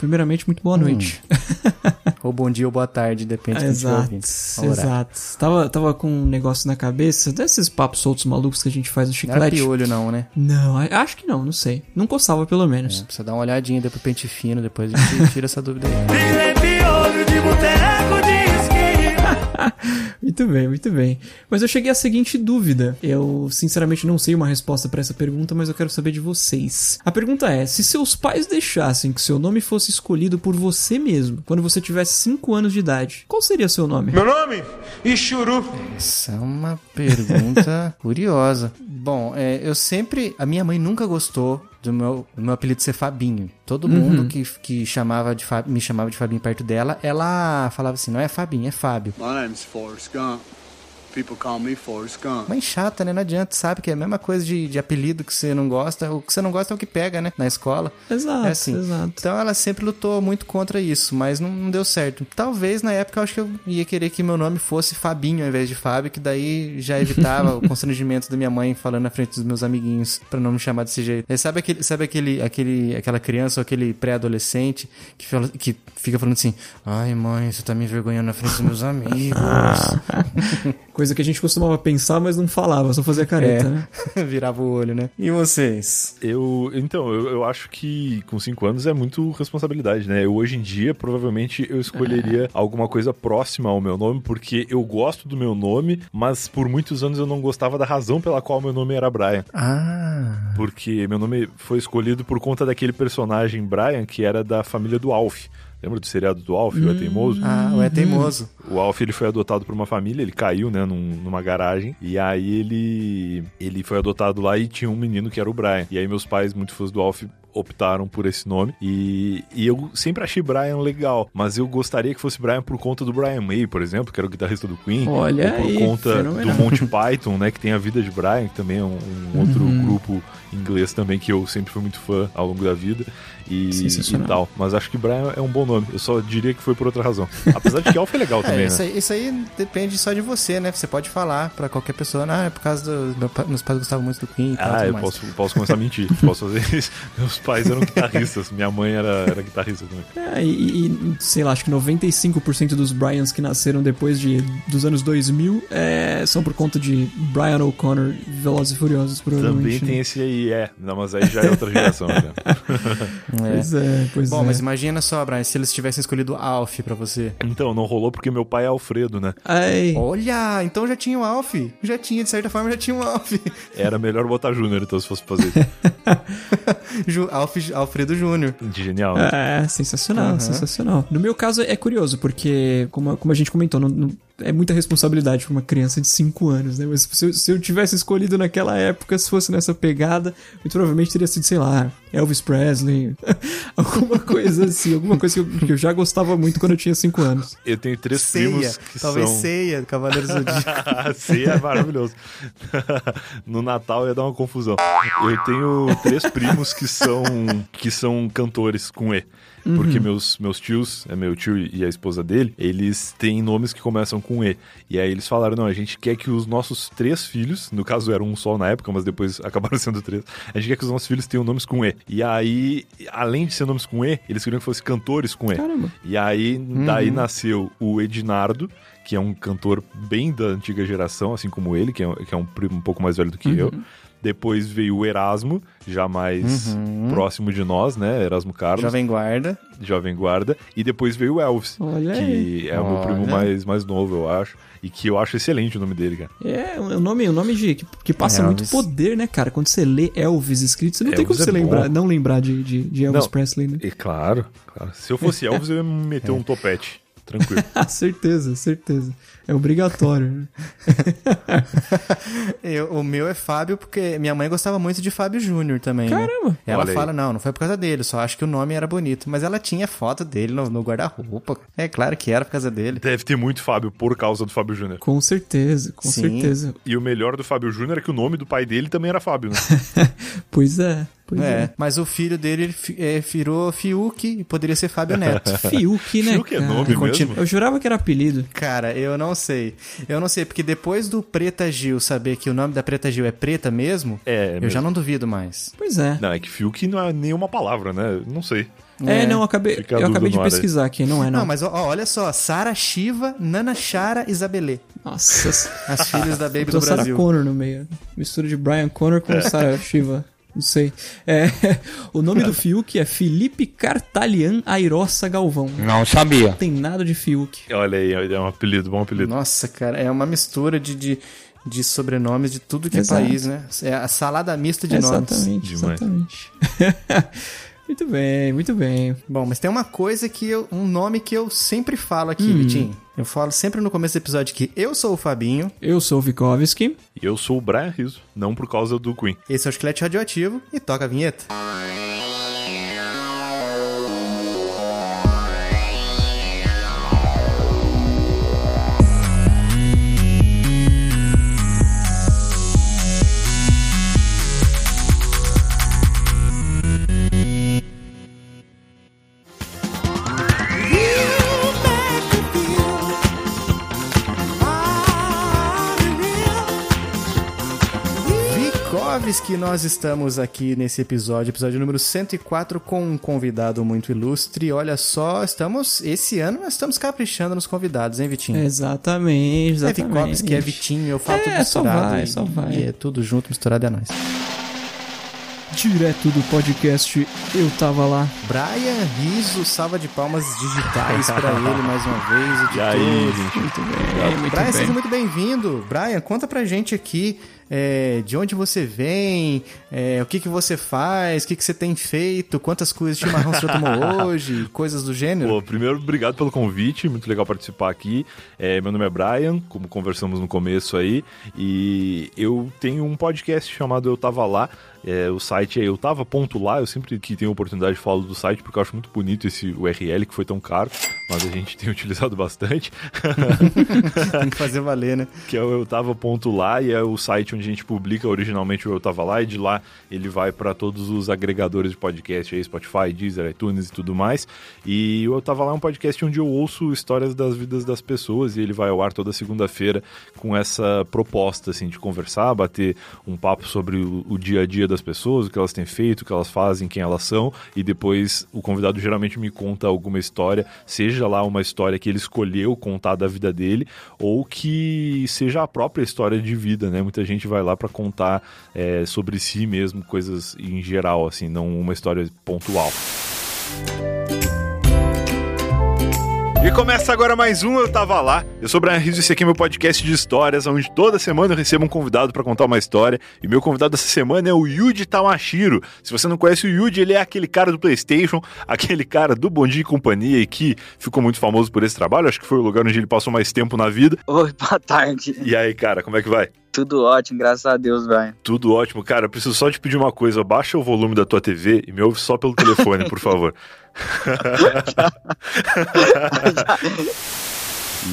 Primeiramente, muito boa noite. ou bom dia ou boa tarde, depende do que Exato, exato. Tava, tava com um negócio na cabeça, desses papos soltos malucos que a gente faz no Não era chiclete. piolho não, né? Não, acho que não, não sei. Não coçava, pelo menos. É, precisa dar uma olhadinha depois pente fino, depois a gente tira essa dúvida aí. Virei piolho de boteco. Muito bem, muito bem. Mas eu cheguei à seguinte dúvida. Eu, sinceramente, não sei uma resposta pra essa pergunta, mas eu quero saber de vocês. A pergunta é: se seus pais deixassem que seu nome fosse escolhido por você mesmo, quando você tivesse 5 anos de idade, qual seria seu nome? Meu nome? Ixuru. Essa é uma pergunta curiosa. Bom, é, eu sempre. A minha mãe nunca gostou do meu, do meu apelido ser Fabinho. Todo mundo que, que chamava de Fa- me chamava de Fabinho perto dela, ela falava assim: não é Fabinho, é Fábio. My name's Forrest Gump. People call me Forrest Gump. Mãe chata, né? Não adianta, sabe? Que é a mesma coisa de, de apelido que você não gosta. O que você não gosta é o que pega, né? Na escola. Exato, É assim. exato. Então ela sempre lutou muito contra isso, mas não, não deu certo. Talvez na época eu acho que eu ia querer que meu nome fosse Fabinho ao invés de Fábio, que daí já evitava o constrangimento da minha mãe falando na frente dos meus amiguinhos pra não me chamar desse jeito. Aí sabe aquele, sabe aquele, aquele, aquela criança ou aquele pré-adolescente que, fala- que fica falando assim: Ai mãe, você tá me envergonhando na frente dos meus amigos. Coisa que a gente costumava pensar, mas não falava, só fazia careta, né? Virava o olho, né? E vocês? Eu, então, eu, eu acho que com 5 anos é muito responsabilidade, né? Eu, hoje em dia, provavelmente, eu escolheria alguma coisa próxima ao meu nome, porque eu gosto do meu nome, mas por muitos anos eu não gostava da razão pela qual meu nome era Brian. Ah. Porque meu nome foi escolhido por conta daquele personagem Brian, que era da família do Alf. Lembra do seriado do Alf, o É Teimoso? Ah, o é teimoso. O Alf ele foi adotado por uma família, ele caiu, né, num- numa garagem. E aí ele ele foi adotado lá e tinha um menino que era o Brian. E aí meus pais, muito fãs do Alf, optaram por esse nome. E, e eu sempre achei Brian legal, mas eu gostaria que fosse Brian por conta do Brian May, por exemplo, que era o guitarrista do Queen. Olha ou por aí, conta fenomenal. do Monty Python, né, que tem a vida de Brian, que também é um, um outro Uhum. grupo inglês também que eu sempre fui muito fã ao longo da vida. E, e tal. Mas acho que Brian é um bom nome. Eu só diria que foi por outra razão. Apesar de que Alf é legal É, também, isso, né? aí, isso aí depende só de você, né? Você pode falar pra qualquer pessoa, ah, é por causa do. Meu, meus pais gostavam muito do Queen e tal. Ah, eu mais. posso, posso começar a mentir. posso fazer isso. Meus pais eram guitarristas. Minha mãe era, era guitarrista também. É, e, e, sei lá, acho que 95% dos Bryans que nasceram depois de, dos anos 2000 é, são por conta de Brian O'Connor, Velozes e Furiosos, provavelmente. Também tem né? esse aí, é. Não, mas aí já é outra geração. É. Pois é, pois Bom, é. mas imagina só, Brian, se eles tivessem escolhido Alf pra você. Então, não rolou porque meu pai é Alfredo, né? Ai, Olha, então já tinha o Alf. Já tinha, de certa forma, já tinha o Alf. Era melhor botar Júnior, então, se fosse fazer. Alf Alfredo Júnior. Genial, né? É, sensacional, Aham. sensacional. No meu caso é curioso, porque, como, como a gente comentou, não- não- é muita responsabilidade pra uma criança de 5 anos, né? Mas se eu, se eu tivesse escolhido naquela época, se fosse nessa pegada, muito provavelmente teria sido, sei lá, Elvis Presley, alguma coisa assim, alguma coisa que eu, que eu já gostava muito quando eu tinha 5 anos. Eu tenho três Ceia. primos que Talvez são... ceia, Cavaleiro Zodíaco. Ceia é maravilhoso. no Natal ia dar uma confusão. Eu tenho três primos que são que são cantores com E. Porque meus, meus tios, é meu tio e a esposa dele, eles têm nomes que começam com E. E aí eles falaram: não, a gente quer que os nossos três filhos, no caso era um só na época, mas depois acabaram sendo três, a gente quer que os nossos filhos tenham nomes com E. E aí, além de ser nomes com E, eles queriam que fossem cantores com E. Caramba. E aí, daí nasceu o Ednardo, que é um cantor bem da antiga geração, assim como ele, que é, que é um primo um pouco mais velho do que eu. Depois veio o Erasmo, já mais próximo de nós, né? Erasmo Carlos, Jovem Guarda. Jovem Guarda. E depois veio o Elvis, Olha que aí. é o meu primo mais, mais novo, eu acho. E que eu acho excelente o nome dele, cara. É um nome, um nome de, que, que passa muito Elvis. poder, né, cara? Quando você lê Elvis escrito, você não tem como Elvis você é bom. lembrar, não lembrar de, de, de Elvis Não. Presley, né? E claro, claro. Se eu fosse Elvis, eu ia me meter um topete. Tranquilo. Certeza, certeza. É obrigatório. né? Eu- o meu é Fábio, porque minha mãe gostava muito de Fábio Júnior também. né? Caramba! Ela Olha aí. fala, não, não foi por causa dele, só acho que o nome era bonito. Mas ela tinha foto dele no, no guarda-roupa. É claro que era por causa dele. Deve ter muito Fábio por causa do Fábio Júnior. Com certeza, com Sim. certeza. E o melhor do Fábio Júnior é que o nome do pai dele também era Fábio, né? Pois é, Pois É, mas o filho dele é, virou Fiuk e poderia ser Fábio Neto. Fiuk, né? Fiuk é cara? nome Continua- mesmo? Eu jurava que era apelido. Cara, eu não sei. Eu não sei, porque depois do Preta Gil saber que o nome da Preta Gil é Preta mesmo, É, eu mesmo. já não duvido mais. Pois é. Não, é que Fiuk não é nenhuma palavra, né? Não sei. É, não, eu acabei, eu acabei de aí. pesquisar aqui, não é Não, não. mas ó, ó, olha só, Sara Shiva, Nana Chara Isabelê. Nossa, As filhas da Baby do Sarah Brasil. Connor no meio. Mistura de Brian Connor É. com Sarah Shiva. Não sei. É, o nome do Fiuk é Felipe Cartalian Airossa Galvão. Não sabia. Tem nada de Fiuk. Olha aí, é um apelido, bom apelido. Nossa, cara, é uma mistura de, de, de sobrenomes de tudo que Exato. é país, né? É a salada mista de nomes. exatamente, Demais. exatamente. muito bem, muito bem. Bom, mas tem uma coisa que eu. Um nome que eu sempre falo aqui, Hum. Vitinho. Eu falo sempre no começo do episódio que eu sou o Fabinho, Eu sou o Vikovski. E eu sou o Brian Rizzo, não por causa do Queen. esse é o Esqueleto Radioativo e toca a vinheta. Vikovski, nós estamos aqui nesse episódio, episódio número 104, com um convidado muito ilustre. Olha só, estamos. Esse ano nós estamos caprichando nos convidados, hein, Vitinho? Exatamente, É exatamente. Vikovski, é Vitinho, eu falo É, tudo só misturado. vai, e- só vai. E é tudo junto, misturado é nóis. Direto do podcast Eu Tava Lá. Brian Riso, salva de palmas digitais pra ele mais uma vez. E aí, gente? Muito bem, muito Brian, bem. seja muito bem-vindo. Brian, conta pra gente aqui é, de onde você vem, é, o que, que você faz, o que, que você tem feito, quantas coisas de chimarrão você tomou hoje, coisas do gênero. Pô, primeiro, obrigado pelo convite, muito legal participar aqui. É, meu nome é Brian, como conversamos no começo aí, e eu tenho um podcast chamado Eu Tava Lá. É, o site é tava.lá, eu sempre que tenho oportunidade falo do site porque eu acho muito bonito esse URL que foi tão caro, mas a gente tem utilizado bastante. Tem que fazer valer, né? que é o eu tava.lá e é o site onde a gente publica originalmente o Eu Tava Lá e de lá ele vai para todos os agregadores de podcast aí, Spotify, Deezer, iTunes e tudo mais. E o Eu Tava Lá é um podcast onde eu ouço histórias das vidas das pessoas e ele vai ao ar toda segunda-feira com essa proposta assim de conversar, bater um papo sobre o, o dia a dia das pessoas, o que elas têm feito, o que elas fazem, quem elas são e depois o convidado geralmente me conta alguma história, seja lá uma história que ele escolheu contar da vida dele ou que seja a própria história de vida, né? Muita gente vai lá para contar é, sobre si mesmo, coisas em geral, assim, não uma história pontual. E começa agora mais um Eu Tava Lá. Eu sou o Brian Rizzo e esse aqui é meu podcast de histórias, onde toda semana eu recebo um convidado para contar uma história. E meu convidado dessa semana é o Yuji Tamashiro. Se você não conhece o Yuji, ele é aquele cara do PlayStation, aquele cara do Bom Dia e Companhia e que ficou muito famoso por esse trabalho. Acho que foi o lugar onde ele passou mais tempo na vida. Oi, boa tarde. E aí, cara, como é que vai? Tudo ótimo, graças a Deus, Brian. Tudo ótimo, cara. Eu preciso só te pedir uma coisa: baixa o volume da tua TV e me ouve só pelo telefone, por favor.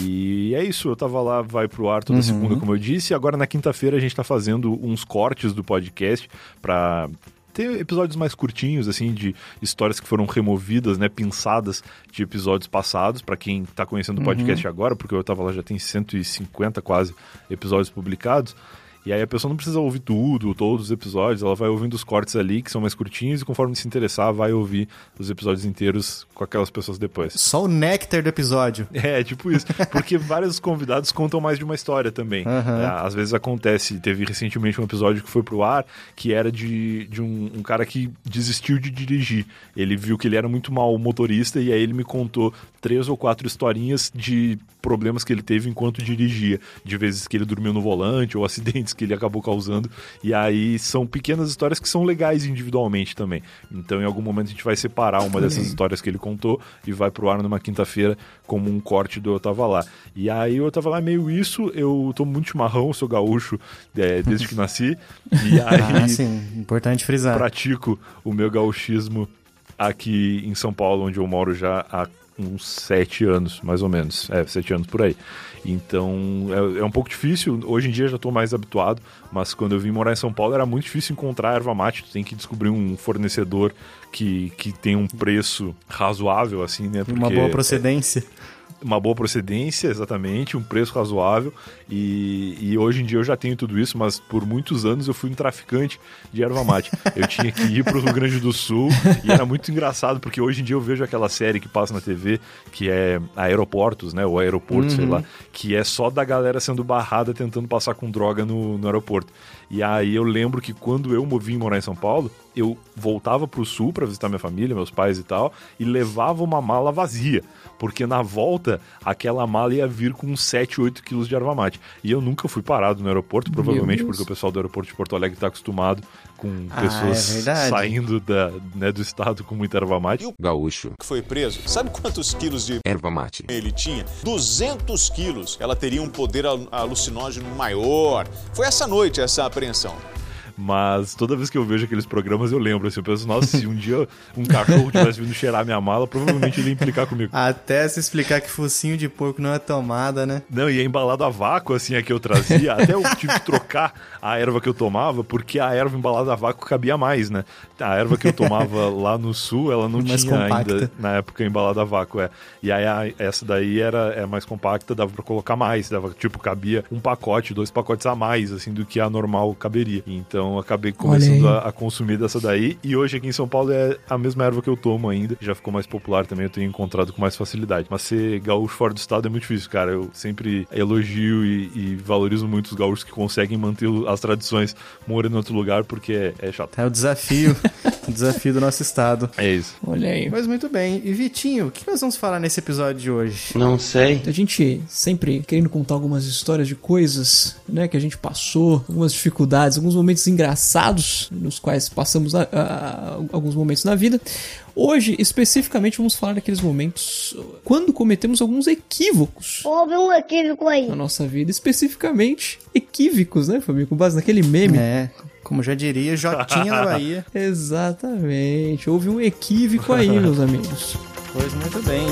E é isso, eu tava lá, vai pro ar toda segunda, como eu disse, e agora na quinta-feira a gente tá fazendo uns cortes do podcast pra ter episódios mais curtinhos, assim, de histórias que foram removidas, né, pinçadas de episódios passados, pra quem tá conhecendo o podcast agora, porque eu tava lá já tem 150 quase episódios publicados. E aí a pessoa não precisa ouvir tudo, todos os episódios, ela vai ouvindo os cortes ali, que são mais curtinhos, e conforme se interessar, vai ouvir os episódios inteiros com aquelas pessoas depois. Só o néctar do episódio. É, tipo isso. Porque vários convidados contam mais de uma história também. Aham. É, às vezes acontece, teve recentemente um episódio que foi pro ar, que era de, de um, um cara que desistiu de dirigir. Ele viu que ele era muito mal motorista e aí ele me contou três ou quatro historinhas de problemas que ele teve enquanto dirigia. De vezes que ele dormiu no volante ou acidentes que ele acabou causando. E aí são pequenas histórias que são legais individualmente também. Então em algum momento a gente vai separar uma dessas histórias que ele contou e vai pro ar numa quinta-feira como um corte do Eu Tava Lá. E aí eu tava lá meio isso, eu tomo muito chimarrão, sou gaúcho é, desde que nasci. E aí Ah, sim, importante frisar. pratico o meu gauchismo aqui em São Paulo, onde eu moro já há uns sete anos, mais ou menos. É, sete anos por aí. Então é, é um pouco difícil. Hoje em dia já estou mais habituado, mas quando eu vim morar em São Paulo era muito difícil encontrar erva mate. Tu tem que descobrir um fornecedor que, que tem um preço razoável, assim, né? Uma boa procedência. Uma boa procedência, exatamente, um preço razoável. E, e, hoje em dia eu já tenho tudo isso, mas por muitos anos eu fui um traficante de erva mate. Eu tinha que ir para o Rio Grande do Sul e era muito engraçado, porque hoje em dia eu vejo aquela série que passa na TV, que é Aeroportos, né? Ou Aeroporto, uhum. sei lá, que é só da galera sendo barrada tentando passar com droga no, no aeroporto. E aí eu lembro que quando eu vim morar em São Paulo, eu voltava para o sul para visitar minha família, meus pais e tal, e levava uma mala vazia porque na volta aquela mala ia vir com 7, 8 quilos de erva mate. E eu nunca fui parado no aeroporto, provavelmente porque o pessoal do aeroporto de Porto Alegre está acostumado com ah, pessoas é saindo da, né, do estado com muita erva mate. E o gaúcho que foi preso, sabe quantos quilos de erva mate ele tinha? 200 quilos. Ela teria um poder alucinógeno maior. Foi essa noite essa apreensão. Mas toda vez que eu vejo aqueles programas, eu lembro, assim, eu penso, nossa, se um dia um cachorro tivesse vindo cheirar minha mala, provavelmente ele ia implicar comigo. Até se explicar que focinho de porco não é tomada, né? Não, e é embalado a vácuo, assim, a que eu trazia. Até eu tive que trocar a erva que eu tomava, porque a erva embalada a vácuo cabia mais, né? A erva que eu tomava lá no sul, ela não mais tinha compacta. ainda, na época, embalada a vácuo, é. E aí a, essa daí era é mais compacta, dava pra colocar mais, dava, tipo, cabia um pacote, dois pacotes a mais, assim, do que a normal caberia. Então, então acabei começando a, a, consumir dessa daí. E hoje aqui em São Paulo é a mesma erva que eu tomo ainda. Já ficou mais popular também, eu tenho encontrado com mais facilidade. Mas ser gaúcho fora do estado é muito difícil, cara. Eu sempre elogio e, e valorizo muito os gaúchos que conseguem manter as tradições morando em outro lugar, porque é, é chato. É o desafio. desafio do nosso estado. É isso. Olha aí. Mas muito bem. E Vitinho, o que nós vamos falar nesse episódio de hoje? Não sei. A gente sempre querendo contar algumas histórias de coisas, né, que a gente passou, algumas dificuldades, alguns momentos engraçados nos quais passamos a, a, alguns momentos na vida. Hoje, especificamente, vamos falar daqueles momentos quando cometemos alguns equívocos. Houve um equívoco aí. Na nossa vida, especificamente equívocos, né, Fabio? Com base naquele meme. É. Como já diria, Jotinha da Bahia. Exatamente. Houve um equívoco aí, meus amigos. Pois muito bem.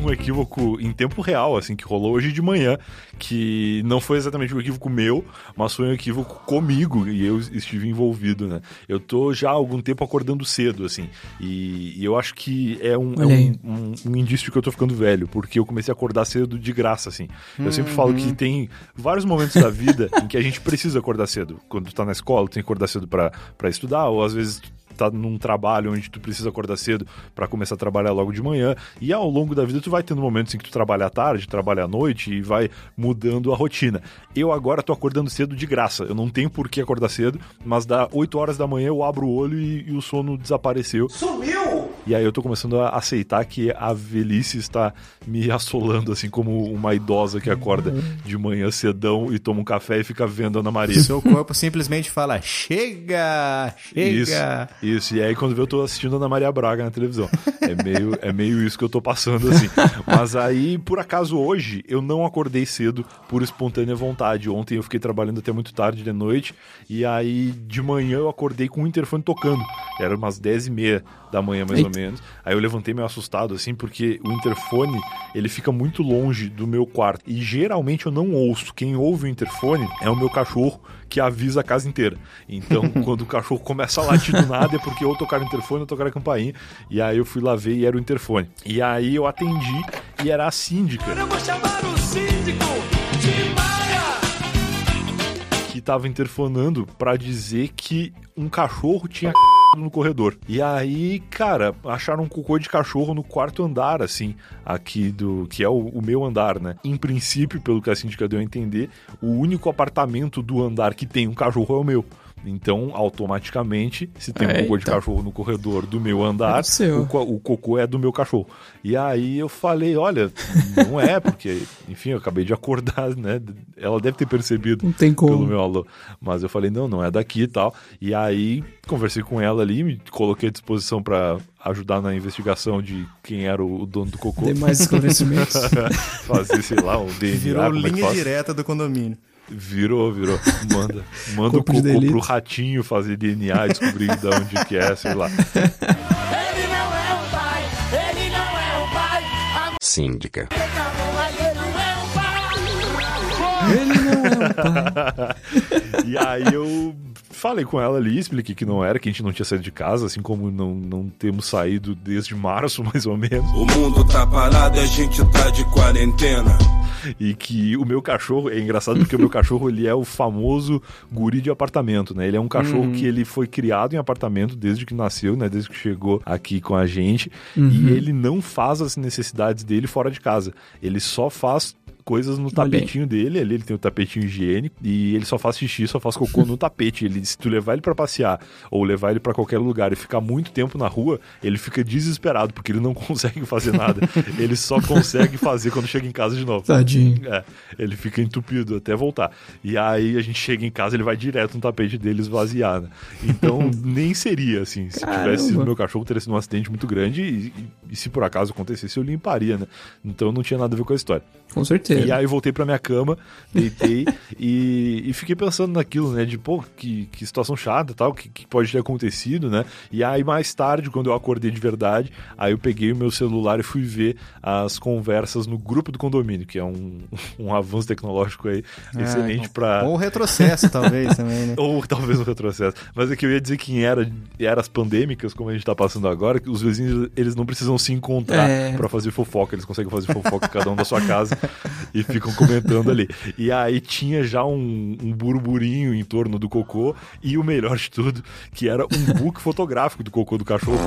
Um equívoco em tempo real, assim, que rolou hoje de manhã, que não foi exatamente um equívoco meu, mas foi um equívoco comigo e eu estive envolvido, né? Eu tô já há algum tempo acordando cedo, assim, e, e eu acho que é, um, é um, um, um, indício que eu tô ficando velho, porque eu comecei a acordar cedo de graça, assim. Eu uhum. sempre falo que uhum. tem vários momentos da vida em que a gente precisa acordar cedo. Quando tu tá na escola, tu tem que acordar cedo para estudar, ou às vezes tá num trabalho onde tu precisa acordar cedo para começar a trabalhar logo de manhã. E ao longo da vida tu vai tendo momentos em que tu trabalha à tarde, trabalha à noite e vai mudando a rotina. Eu agora tô acordando cedo de graça. Eu não tenho por que acordar cedo, mas dá 8 horas da manhã eu abro o olho e, e o sono desapareceu. Sumiu! E aí eu tô começando a aceitar que a velhice está me assolando, assim como uma idosa que acorda de manhã cedão e toma um café e fica vendo Ana Maria. Seu corpo simplesmente fala: chega! Chega! Isso, isso. E aí quando eu tô assistindo Ana Maria Braga na televisão. É meio, é meio isso que eu tô passando, assim. Mas aí, por acaso, hoje, eu não acordei cedo por espontânea vontade. Ontem eu fiquei trabalhando até muito tarde de noite. E aí, de manhã, eu acordei com o interfone tocando. Era umas 10 e meia da manhã, mais Eita. ou menos. Aí eu levantei meio assustado, assim, porque o interfone, ele fica muito longe do meu quarto. E geralmente eu não ouço. Quem ouve o interfone é o meu cachorro, que avisa a casa inteira. Então, quando o cachorro começa a latir do nada, é porque ou tocar o interfone ou tocar a campainha. E aí eu fui lá ver e era o interfone. E aí eu atendi e era a síndica. Eu vou chamar o síndico de Maia! Que tava interfonando para dizer que um cachorro tinha no corredor. E aí, cara, acharam um cocô de cachorro no quarto andar, assim, aqui do. que é o, o, meu andar, né? Em princípio, pelo que a síndica deu a entender, o único apartamento do andar que tem um cachorro é o meu Então, automaticamente, se tem um Eita. cocô de cachorro no corredor do meu andar, É o, co- o cocô é do meu cachorro. E aí eu falei, olha, não é, porque, enfim, eu acabei de acordar, né? Ela deve ter percebido Não tem como. pelo meu alô. Mas eu falei, não, não é daqui e tal. E aí conversei com ela ali, me coloquei à disposição pra ajudar na investigação de quem era o dono do cocô. Demais esclarecimentos. Fazer, sei lá, um DNA. Virou como é que linha faz? direta do condomínio. Virou, virou. Manda, manda o cocô pro ratinho fazer DNA e descobrir de onde que é, sei lá. Ele não é o pai, ele não é o pai. Síndica. Ele não é o pai. Ele E aí eu falei com ela ali, expliquei que não era, que a gente não tinha saído de casa, assim como não, não temos saído desde março, mais ou menos. O mundo tá parado e a gente tá de quarentena. E que o meu cachorro, é engraçado porque o meu cachorro, ele é o famoso guri de apartamento, né? Ele é um cachorro que ele foi criado em apartamento desde que nasceu, né? Desde que chegou aqui com a gente. E ele não faz as necessidades dele fora de casa. Ele só faz coisas no aí. tapetinho dele, ali ele tem o tapetinho higiênico e ele só faz xixi, só faz cocô no tapete. Ele, se tu levar ele pra passear ou levar ele pra qualquer lugar e ficar muito tempo na rua, ele fica desesperado porque ele não consegue fazer nada. ele só consegue fazer quando chega em casa de novo. Tadinho. É, ele fica entupido até voltar. E aí a gente chega em casa, ele vai direto no tapete dele esvaziar, né? Então nem seria assim. Se Caramba. tivesse sido meu cachorro, teria sido um acidente muito grande e, e- e se por acaso acontecesse, eu limparia, né? Então não tinha nada a ver com a história. Com certeza. E aí voltei pra minha cama, deitei e, e fiquei pensando naquilo, né? De, pô, que, que situação chata e tal, que, que pode ter acontecido, né? E aí mais tarde, quando eu acordei de verdade, aí eu peguei o meu celular e fui ver as conversas no grupo do condomínio, que é um, um avanço tecnológico aí excelente Ah, pra... Ou retrocesso, talvez, também, né? Ou talvez um retrocesso. Mas é que eu ia dizer que em era, eras pandêmicas, como a gente tá passando agora, que os vizinhos, eles não precisam se encontrar É. pra fazer fofoca. Eles conseguem fazer fofoca cada um da sua casa e ficam comentando ali. E aí tinha já um, um burburinho em torno do cocô e o melhor de tudo, que era um book fotográfico do cocô do cachorro.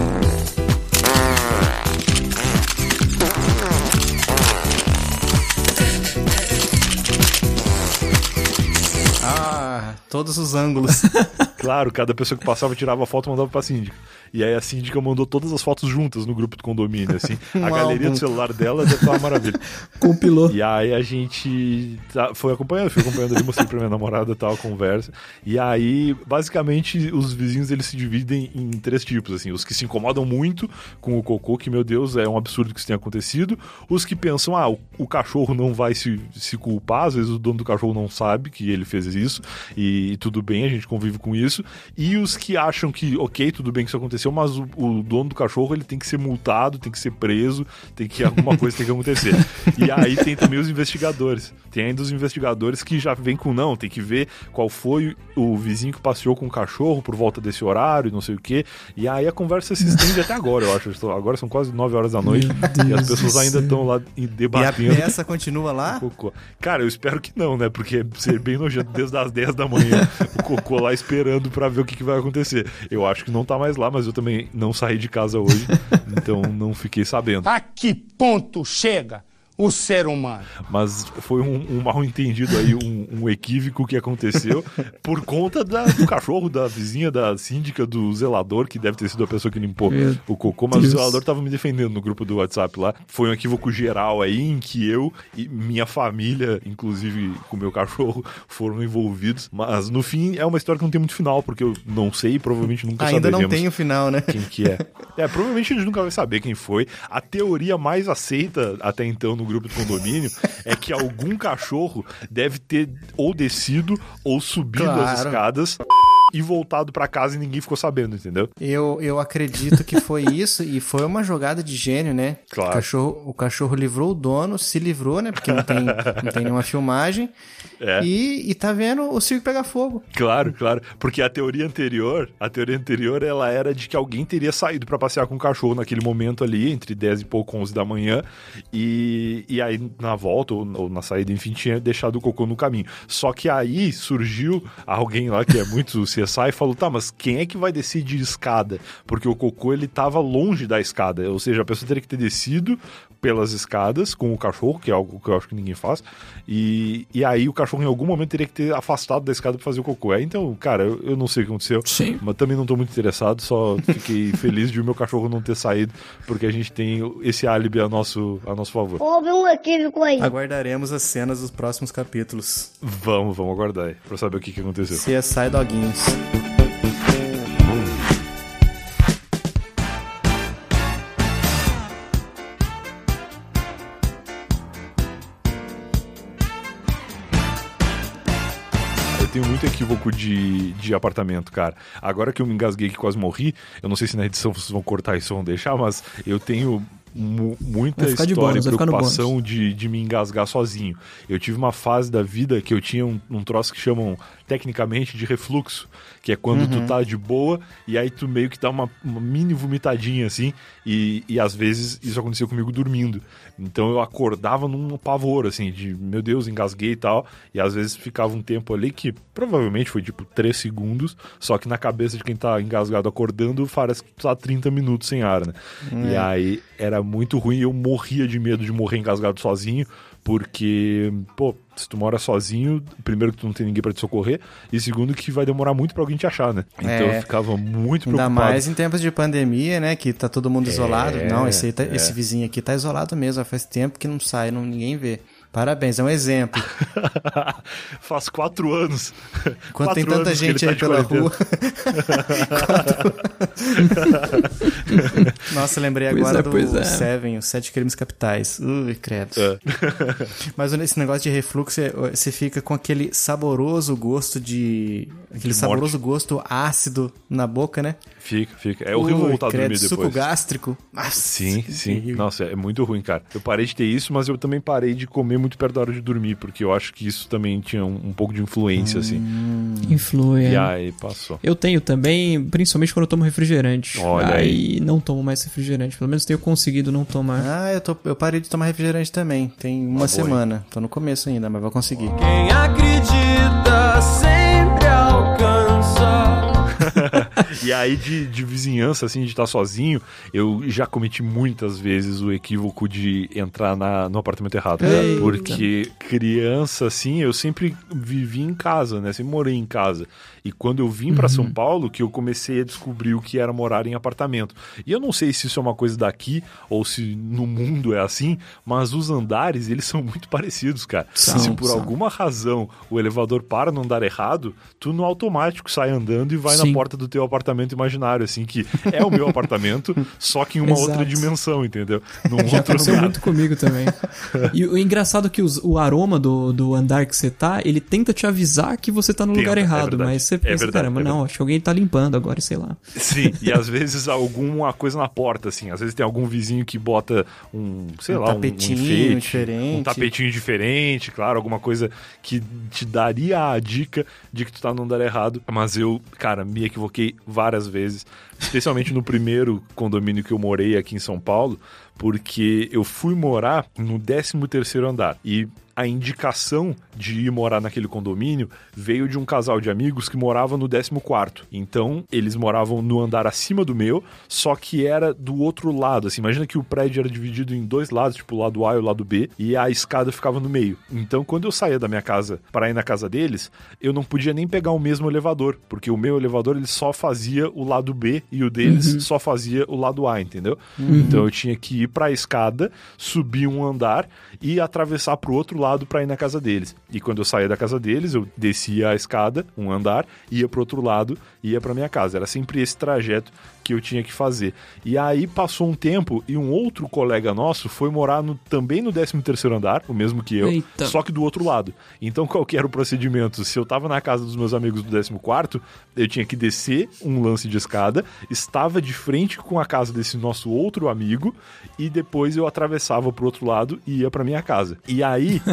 Ah, todos os ângulos. Claro, cada pessoa que passava tirava foto e mandava pra síndica. E aí a síndica mandou todas as fotos juntas no grupo do condomínio, assim. A Um galeria álbum. do celular dela deve estar uma maravilha. Compilou. E aí a gente tá- foi acompanhando, fui acompanhando ali, mostrei pra minha namorada e tal, a conversa. E aí, basicamente, os vizinhos eles se dividem em três tipos, assim. Os que se incomodam muito com o cocô, que, meu Deus, é um absurdo que isso tenha acontecido. Os que pensam, ah, o, o cachorro não vai se, se culpar, às vezes o dono do cachorro não sabe que ele fez isso, e, tudo bem, a gente convive com isso. E os que acham que, ok, tudo bem que isso aconteceu, mas o, o dono do cachorro ele tem que ser multado, tem que ser preso, tem que alguma coisa tem que acontecer. E aí tem também os investigadores. Tem ainda os investigadores que já vêm com não, tem que ver qual foi o vizinho que passeou com o cachorro por volta desse horário, não sei o quê. E aí a conversa se estende até agora, eu acho. Agora são quase 9 horas da noite e as pessoas ainda estão lá em- E a debatendo. peça continua lá? Cocô. Cara, eu espero que não, né? Porque ser bem nojento desde as 10 da manhã, o cocô lá esperando pra ver o que, que vai acontecer. Eu acho que não tá mais lá, mas eu também não saí de casa hoje, então não fiquei sabendo. A que ponto chega o ser humano? Mas foi um, um mal entendido aí, um, um equívoco que aconteceu por conta da- do cachorro, da vizinha, da síndica, do zelador, que deve ter sido a pessoa que limpou Meu o cocô, mas Deus. o zelador tava me defendendo no grupo do WhatsApp lá. Foi um equívoco geral aí em que eu e minha família, inclusive com o meu cachorro, foram envolvidos. Mas no fim é uma história que não tem muito final, porque eu não sei e provavelmente nunca Ainda não saberemos tem o final, né? quem que é. É, provavelmente a gente nunca vai saber quem foi. A teoria mais aceita até então no grupo do condomínio é que algum cachorro deve ter ou descido ou subido as Claro. escadas e voltado pra casa e ninguém ficou sabendo, entendeu? Eu, eu acredito que foi isso e foi uma jogada de gênio, né? Claro. O cachorro, o cachorro livrou o dono, se livrou, né? Porque não tem, não tem nenhuma filmagem. É. E, e tá vendo o circo pegar fogo. Claro, claro. Porque a teoria anterior, a teoria anterior, ela era de que alguém teria saído pra passear com o cachorro naquele momento ali, entre 10 e pouco 11 da manhã, e, e aí na volta ou, ou na saída, enfim, tinha deixado o cocô no caminho. Só que aí surgiu alguém lá que é muito CSI e falou, tá, mas quem é que vai descer de escada? Porque o cocô, ele tava longe da escada, ou seja, a pessoa teria que ter descido pelas escadas com o cachorro, que é algo que eu acho que ninguém faz. E, e aí o cachorro em algum momento teria que ter afastado da escada pra fazer o cocô. É, então, cara, eu, eu não sei o que aconteceu. Sim. Mas também não tô muito interessado, só fiquei feliz de o meu cachorro não ter saído, porque a gente tem esse álibi a nosso, a nosso favor. Houve um equívoco aí. Aguardaremos as cenas dos próximos capítulos. Vamos, vamos aguardar aí, pra saber o que, que aconteceu. CSI Doguinhos. Tenho muito equívoco de, de apartamento, cara. Agora que eu me engasguei que quase morri, eu não sei se na edição vocês vão cortar isso ou vão deixar, mas eu tenho mu- muita história bônus, e preocupação de, de me engasgar sozinho. Eu tive uma fase da vida que eu tinha um, um troço que chamam tecnicamente de refluxo, que é quando tu tá de boa e aí tu meio que dá uma, uma mini vomitadinha assim, e, e às vezes isso acontecia comigo dormindo. Então eu acordava num pavor, assim, de meu Deus, engasguei e tal, e às vezes ficava um tempo ali que provavelmente foi tipo 3 segundos, só que na cabeça de quem tá engasgado acordando parece que tu tá 30 minutos sem ar, né? E aí era muito ruim, eu morria de medo de morrer engasgado sozinho, porque, pô, se tu mora sozinho, primeiro que tu não tem ninguém pra te socorrer, e segundo que vai demorar muito pra alguém te achar, né? Então É. eu ficava muito Ainda preocupado. mais em tempos de pandemia, né? Que tá todo mundo isolado. Não, esse, aí tá- é. esse vizinho aqui tá isolado mesmo. Faz tempo que não sai, não, ninguém vê. Parabéns, é um exemplo. Faz quatro anos. Quando Quatro tem tanta gente tá aí pela quarentena. rua. Nossa, lembrei Pois agora é, do é. Seven, os Sete Crimes Capitais. Ui, credo. É. Mas esse negócio de refluxo, é- você fica com aquele saboroso gosto de. Aquele De saboroso gosto ácido na boca, né? Fica, fica. É horrível Ui, voltar a credo, dormir suco depois. gástrico. Nossa, Sim, sim. Nossa, é muito ruim, cara. Eu parei de ter isso, mas eu também parei de comer muito perto da hora de dormir, porque eu acho que isso também tinha um, um pouco de influência, assim. Influi. E é. aí passou. Eu tenho também, principalmente quando eu tomo refrigerante. Olha aí. não tomo mais refrigerante. Pelo menos tenho conseguido não tomar. Ah, eu, tô, eu parei de tomar refrigerante também. Tem uma boa, semana. Tô no começo ainda, mas vou conseguir. Quem acredita sempre E aí, de, de vizinhança, assim, de estar sozinho, eu já cometi muitas vezes o equívoco de entrar na, no apartamento errado. Eita. Porque criança, assim, eu sempre vivi em casa, né? Sempre morei em casa. E quando eu vim pra São Paulo, que eu comecei a descobrir o que era morar em apartamento. E eu não sei se isso é uma coisa daqui ou se no mundo é assim, mas os andares, eles são muito parecidos, cara. São, se por são. alguma razão o elevador para no andar errado, tu no automático sai andando e vai Sim. na porta do teu apartamento imaginário, assim, que é o meu apartamento, só que em uma Exato. outra dimensão, entendeu? Num Já outro aconteceu lugar. muito comigo também. E o engraçado é que os- o aroma do, do andar que você tá, ele tenta te avisar que você tá no Tenta, lugar é errado, verdade. mas você É pensa, verdade, caramba, é não, acho que alguém tá limpando agora, sei lá. Sim, e às vezes alguma coisa na porta, assim. Às vezes tem algum vizinho que bota um, sei Um lá, um- tapetinho um enfeite, diferente. um tapetinho diferente, claro, alguma coisa que te daria a dica de que tu tá no andar errado. Mas eu, cara, me equivoquei várias vezes, especialmente no primeiro condomínio que eu morei aqui em São Paulo, porque eu fui morar no 13 terceiro andar. E a indicação de ir morar naquele condomínio veio de um casal de amigos que morava no 14º. Então, eles moravam no andar acima do meu, só que era do outro lado, assim, imagina que o prédio era dividido em dois lados, tipo o lado A e o lado B, e a escada ficava no meio. Então, quando eu saía da minha casa para ir na casa deles, eu não podia nem pegar o mesmo elevador, porque o meu elevador ele só fazia o lado B e o deles só fazia o lado A, entendeu? Então eu tinha que ir para a escada, subir um andar e atravessar pro outro lado para ir na casa deles. E quando eu saía da casa deles, eu descia a escada, um andar, ia pro outro lado ia para minha casa. Era sempre esse trajeto que eu tinha que fazer. E aí passou um tempo e um outro colega nosso foi morar no, também no 13º andar, o mesmo que eu, Eita. só que do outro lado. Então qual que era o procedimento? Se eu tava na casa dos meus amigos do 14º, eu tinha que descer um lance de escada, estava de frente com a casa desse nosso outro amigo e depois eu atravessava pro outro lado e ia pra minha casa. E aí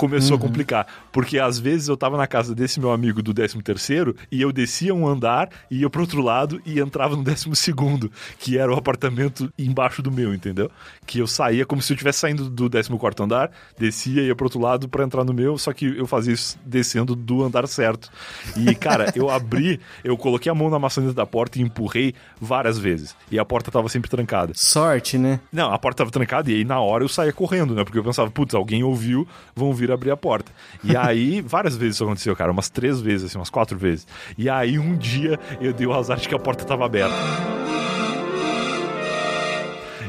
começou a complicar. Porque às vezes eu tava na casa desse meu amigo do 13 terceiro e eu descia um andar, ia pro outro lado e entrava no 12 segundo, que era o apartamento embaixo do meu, entendeu? Que eu saía como se eu estivesse saindo do 14 quarto andar, descia, ia pro outro lado para entrar no meu, só que eu fazia isso descendo do andar certo. E, cara, eu abri, eu coloquei a mão na maçaneta da porta e empurrei várias vezes. E a porta tava sempre trancada. Sorte, né? Não, a porta tava trancada e aí na hora eu saía correndo, né? Porque eu pensava, putz, alguém ouviu, vão vir abrir a porta. E aí, várias vezes isso aconteceu, cara, umas três vezes, assim, umas quatro vezes. E aí um dia eu dei o azar de que a porta tava aberta.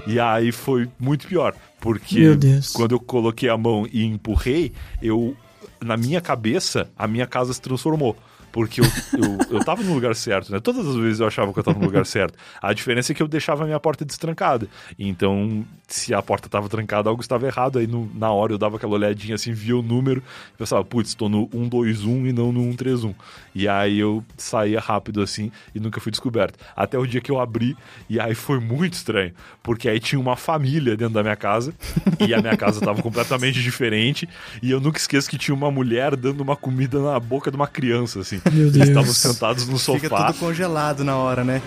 E aí foi muito pior, porque Meu Deus. quando eu coloquei a mão e empurrei, eu na minha cabeça, a minha casa se transformou. Porque eu, eu, eu tava no lugar certo, né? Todas as vezes eu achava que eu tava no lugar certo. A diferença é que eu deixava a minha porta destrancada. Então, se a porta tava trancada, algo estava errado. Aí no- na hora eu dava aquela olhadinha assim, via o número e pensava, putz, tô no 121 e não no 131. E aí eu saía rápido assim e nunca fui descoberto. Até o dia que eu abri, e aí foi muito estranho. Porque aí tinha uma família dentro da minha casa e a minha casa tava completamente diferente. E eu nunca esqueço que tinha uma mulher dando uma comida na boca de uma criança, assim. Meu Eles Deus. estavam sentados no Fica sofá. tudo congelado na hora, né?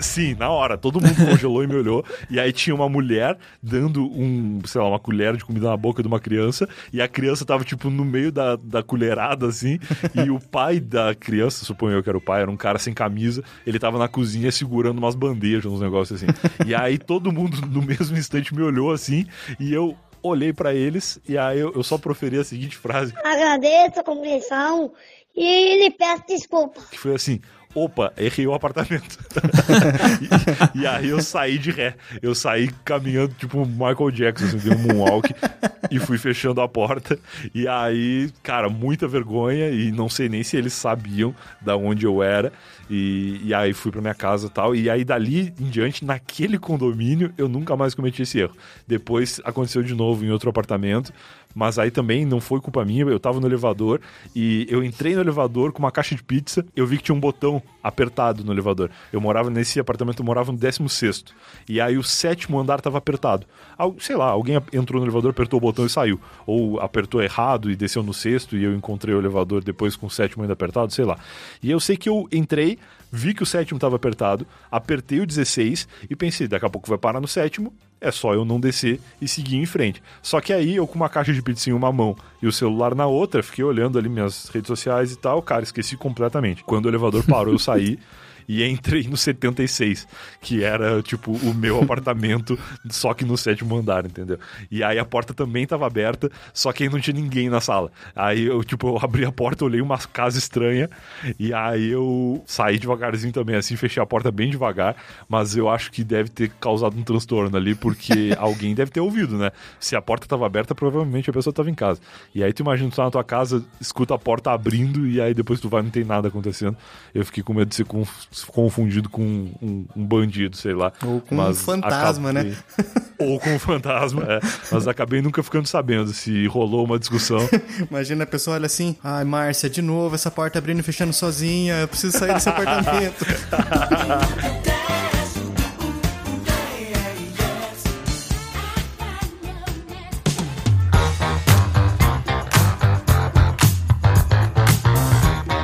Sim, na hora. Todo mundo congelou e me olhou. E aí tinha uma mulher dando um, sei lá, uma colher de comida na boca de uma criança. E a criança tava, tipo, no meio da, da colherada, assim. E o pai da criança, suponho eu que era o pai, era um cara sem camisa. Ele tava na cozinha segurando umas bandejas, uns negócios assim. E aí todo mundo, no mesmo instante, me olhou assim. E eu olhei pra eles. E aí eu, eu só proferi a seguinte frase. Agradeço a compreensão e lhe peço desculpa. que foi assim: opa, errei o apartamento. e, e aí eu saí de ré. Eu saí caminhando tipo Michael Jackson, assim, um moonwalk e fui fechando a porta. E aí, cara, muita vergonha e não sei nem se eles sabiam da onde eu era. E, e aí fui pra minha casa e tal. E aí dali em diante, naquele condomínio, eu nunca mais cometi esse erro. Depois aconteceu de novo em outro apartamento. Mas aí também não foi culpa minha, eu tava no elevador e eu entrei no elevador com uma caixa de pizza, eu vi que tinha um botão apertado no elevador. Eu morava nesse apartamento, eu morava no 16 E aí o sétimo andar tava apertado. Sei lá, alguém entrou no elevador, apertou o botão e saiu. Ou apertou errado e desceu no sexto e eu encontrei o elevador depois com o sétimo ainda apertado, sei lá. E eu sei que eu entrei, vi que o sétimo tava apertado, apertei o 16 e pensei, daqui a pouco vai parar no sétimo, é só eu não descer e seguir em frente. Só que aí eu com uma caixa de pizza em uma mão e o celular na outra, fiquei olhando ali minhas redes sociais e tal, cara, esqueci completamente. Quando o elevador parou, eu saí e entrei no 76, que era tipo o meu apartamento, só que no sétimo andar, entendeu? E aí a porta também tava aberta, só que aí não tinha ninguém na sala. Aí eu, tipo, eu abri a porta, olhei uma casa estranha, e aí eu saí devagarzinho também, assim, fechei a porta bem devagar, mas eu acho que deve ter causado um transtorno ali, porque alguém deve ter ouvido, né? Se a porta tava aberta, provavelmente a pessoa tava em casa. E aí tu imagina, tu tá na tua casa, escuta a porta abrindo, e aí depois tu vai não tem nada acontecendo. Eu fiquei com medo de ser confundido com um, um bandido, sei lá. Ou com um Mas fantasma, né? Ou com um fantasma, é. Mas acabei nunca ficando sabendo se rolou uma discussão. Imagina a pessoa olha assim, ai, Márcia, de novo essa porta abrindo e fechando sozinha, eu preciso sair desse apartamento.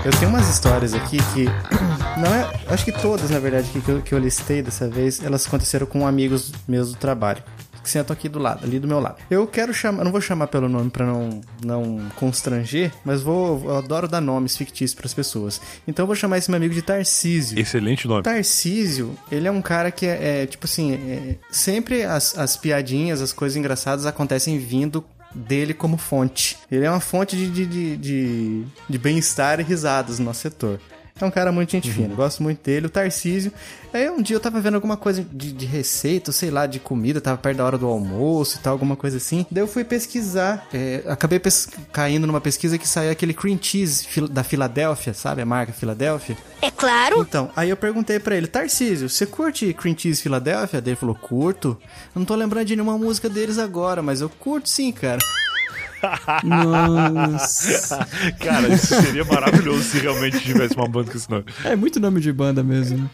Eu tenho umas histórias aqui que. Não é. Acho que todas, na verdade, que eu, que eu listei dessa vez, elas aconteceram com amigos meus do trabalho. Que sentam aqui do lado, ali do meu lado. Eu quero chamar. Não vou chamar pelo nome pra não, não constranger, mas vou. Eu adoro dar nomes fictícios pras pessoas. Então eu vou chamar esse meu amigo de Tarcísio. Excelente nome. Tarcísio, ele é um cara que é, é, tipo assim, é, sempre as, as piadinhas, as coisas engraçadas acontecem vindo dele como fonte. Ele é uma fonte de, de, de, de, de bem-estar e risadas no nosso setor. É um cara muito gente fina, gosto muito dele, o Tarcísio. Aí um dia eu tava vendo alguma coisa de, de receita, sei lá, de comida, tava perto da hora do almoço e tal, alguma coisa assim. Daí eu fui pesquisar, é, acabei pes- caindo numa pesquisa que saiu aquele cream cheese fil- da Filadélfia, sabe? A marca Filadélfia. É claro. Então, aí eu perguntei pra ele, Tarcísio, você curte Cream Cheese Filadélfia? Daí ele falou, curto. Eu não tô lembrando de nenhuma música deles agora, mas eu curto sim, cara. Nossa. Cara, isso seria maravilhoso se realmente tivesse uma banda com esse nome. É muito nome de banda mesmo.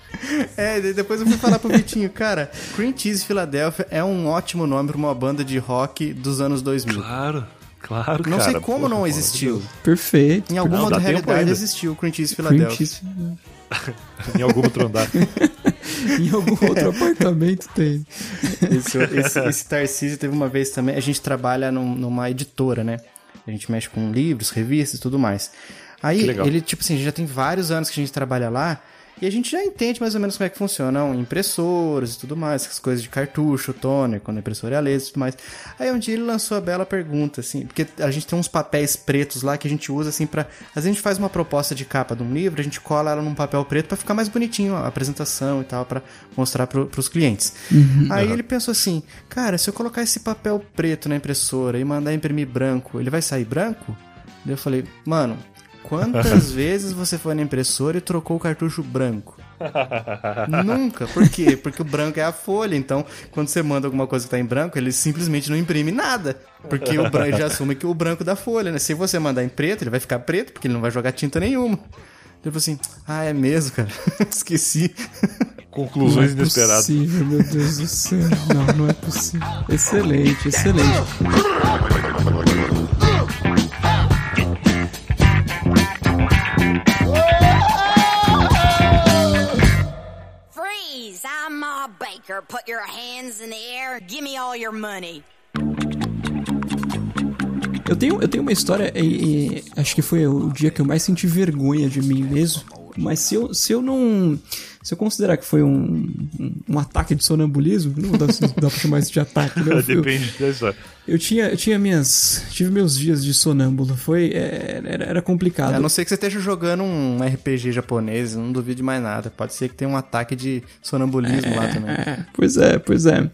É, daí depois eu fui falar pro Vitinho, cara, Cream Cheese Philadelphia é um ótimo nome pra uma banda de rock dos anos 2000. Claro, claro, Não cara. sei como Porra, não porra, existiu. Perfeito. Em alguma Não, realidade ainda. existiu Cream Cheese Cream Philadelphia. cheese. Em algum outro andar. Em algum outro apartamento tem. Esse, esse, esse Tarcísio teve uma vez também. A gente trabalha num- numa editora, né? A gente mexe com livros, revistas e tudo mais. Aí, ele, tipo assim, já tem vários anos que a gente trabalha lá. E a gente já entende mais ou menos como é que funcionam impressoras e tudo mais, essas coisas de cartucho, toner, quando a impressora é a laser e tudo mais. Aí um dia ele lançou a bela pergunta, assim, porque a gente tem uns papéis pretos lá que a gente usa, assim, pra. Às vezes a gente faz uma proposta de capa de um livro, a gente cola ela num papel preto pra ficar mais bonitinho a apresentação e tal, pra mostrar pro, pros clientes. Aí ele pensou assim, cara, se eu colocar esse papel preto na impressora e mandar imprimir branco, ele vai sair branco? Daí eu falei, mano, quantas vezes você foi na impressora e trocou o cartucho branco? Nunca. Por quê? Porque o branco é a folha. Então, quando você manda alguma coisa que tá em branco, ele simplesmente não imprime nada. Porque o branco já assume que o branco da folha, né? Se você mandar em preto, ele vai ficar preto, porque ele não vai jogar tinta nenhuma. Falei assim, ah, é mesmo, cara. Esqueci. Conclusões não é inesperadas. possível, meu Deus do céu. Não, não é possível. Excelente, excelente. Ma Baker. Put your hands in the air. Give me all your money. Eu tenho, eu tenho uma história, e, e acho que foi o dia que eu mais senti vergonha de mim mesmo. Mas se eu, se eu não. Se eu considerar que foi um, um, um ataque de sonambulismo, não dá, dá pra chamar isso de ataque, né? Eu- Depende da história. Eu tinha, eu tinha minhas. Tive meus dias de sonâmbulo. Foi. é, era, era complicado. A não ser que você esteja jogando um RPG japonês, não duvido de mais nada. Pode ser que tenha um ataque de sonambulismo lá também. É, pois é, pois é.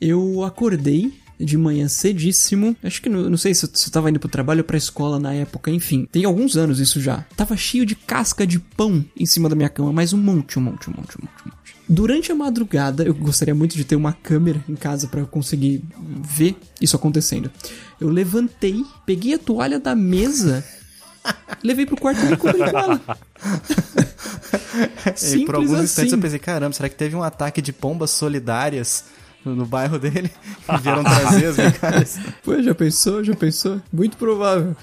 Eu acordei de manhã cedíssimo. Acho que não, não sei se eu, se eu tava indo pro trabalho ou pra escola na época, enfim. Tem alguns anos isso já. Tava cheio de casca de pão em cima da minha cama, mas um monte, um monte, um monte, um monte, um monte. Durante a madrugada, eu gostaria muito de ter uma câmera em casa pra eu conseguir ver isso acontecendo. Eu levantei, peguei a toalha da mesa, levei pro quarto e me cobri com ela. E por alguns Simples instantes assim. eu pensei, caramba, será que teve um ataque de pombas solidárias no, bairro dele? E vieram trazer as migalhas? Pô, já pensou? Já pensou? Muito provável.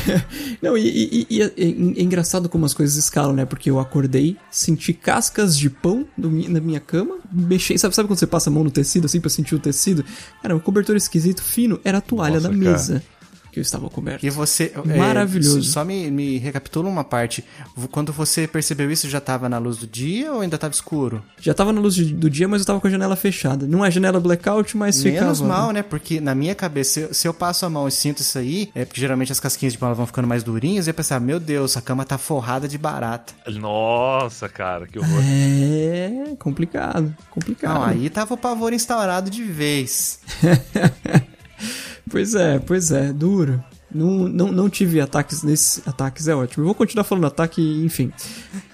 Não, e, e- e- e é, é engraçado como as coisas escalam, né? Porque eu acordei, senti cascas de pão mi- na minha cama, mexei. Sabe, sabe quando você passa a mão no tecido, assim, pra sentir o tecido? Cara, um cobertor esquisito fino era a toalha Nossa, da cara. mesa que eu estava coberto. E você. é, Maravilhoso. só me, me recapitula uma parte. Quando você percebeu isso, já tava na luz do dia ou ainda tava escuro? Já tava na luz do dia, mas eu tava com a janela fechada. Não é janela blackout, mas Menos ficava. mal, né? Porque na minha cabeça, se eu, se eu passo a mão e sinto isso aí, é porque geralmente as casquinhas de elas vão ficando mais durinhas, e eu pensar, meu Deus, a cama tá forrada de barata. Nossa, cara, que horror. É complicado, complicado. Não, aí tava o pavor instaurado de vez. Pois é, pois é, duro. Não, não, não tive ataques nesse. Ataques é ótimo. Eu vou continuar falando ataque, enfim.